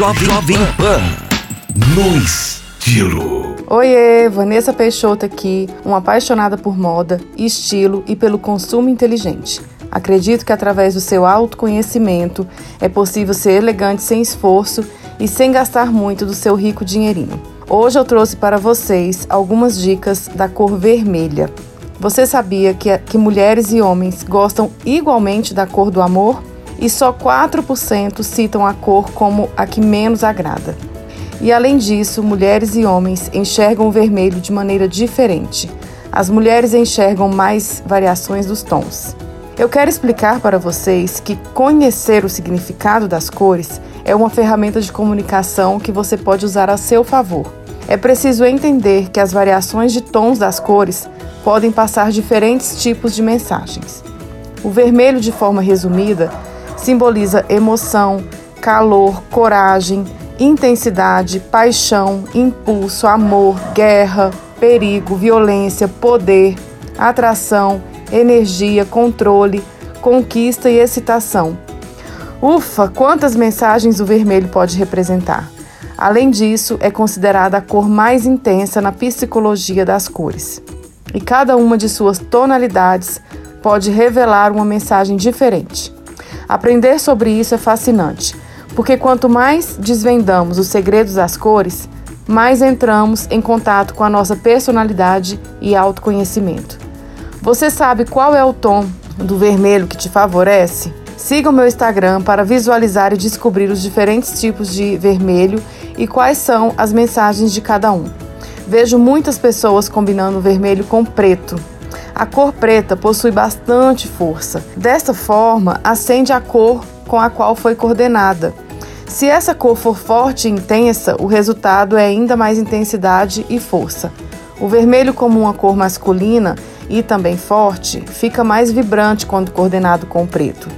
Jovem, Jovem Pan no estilo. Oiê, Vanessa Peixoto aqui, uma apaixonada por moda, estilo e pelo consumo inteligente. Acredito que através do seu autoconhecimento é possível ser elegante sem esforço e sem gastar muito do seu rico dinheirinho. Hoje eu trouxe para vocês algumas dicas da cor vermelha. Você sabia que, que mulheres e homens gostam igualmente da cor do amor? E só 4% citam a cor como a que menos agrada. E além disso, mulheres e homens enxergam o vermelho de maneira diferente. As mulheres enxergam mais variações dos tons. Eu quero explicar para vocês que conhecer o significado das cores é uma ferramenta de comunicação que você pode usar a seu favor. É preciso entender que as variações de tons das cores podem passar diferentes tipos de mensagens. O vermelho, de forma resumida, simboliza emoção, calor, coragem, intensidade, paixão, impulso, amor, guerra, perigo, violência, poder, atração, energia, controle, conquista e excitação. Ufa, quantas mensagens o vermelho pode representar! Além disso, é considerada a cor mais intensa na psicologia das cores e cada uma de suas tonalidades pode revelar uma mensagem diferente. Aprender sobre isso é fascinante, porque quanto mais desvendamos os segredos das cores, mais entramos em contato com a nossa personalidade e autoconhecimento. Você sabe qual é o tom do vermelho que te favorece? Siga o meu Instagram para visualizar e descobrir os diferentes tipos de vermelho e quais são as mensagens de cada um. Vejo muitas pessoas combinando vermelho com preto. A cor preta possui bastante força. Dessa forma, acende a cor com a qual foi coordenada. Se essa cor for forte e intensa, o resultado é ainda mais intensidade e força. O vermelho, como uma cor masculina e também forte, fica mais vibrante quando coordenado com o preto.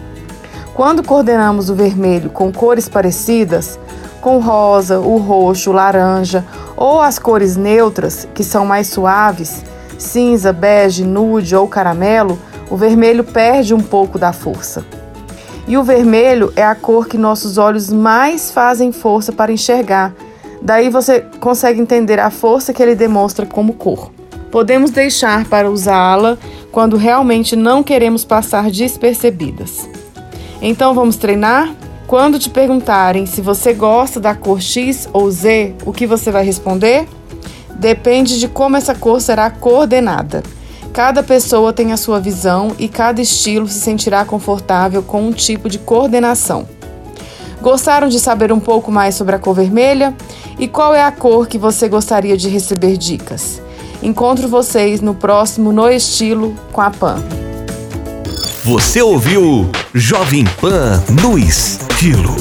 Quando coordenamos o vermelho com cores parecidas, com rosa, o roxo, o laranja ou as cores neutras, que são mais suaves, cinza, bege, nude ou caramelo, o vermelho perde um pouco da força. E o vermelho é a cor que nossos olhos mais fazem força para enxergar. Daí você consegue entender a força que ele demonstra como cor. Podemos deixar para usá-la quando realmente não queremos passar despercebidas. Então vamos treinar? Quando te perguntarem se você gosta da cor X ou Z, o que você vai responder? Depende de como essa cor será coordenada. Cada pessoa tem a sua visão e cada estilo se sentirá confortável com um tipo de coordenação. Gostaram de saber um pouco mais sobre a cor vermelha? E qual é a cor que você gostaria de receber dicas? Encontro vocês no próximo No Estilo com a Pan. Você ouviu Jovem Pan no Estilo.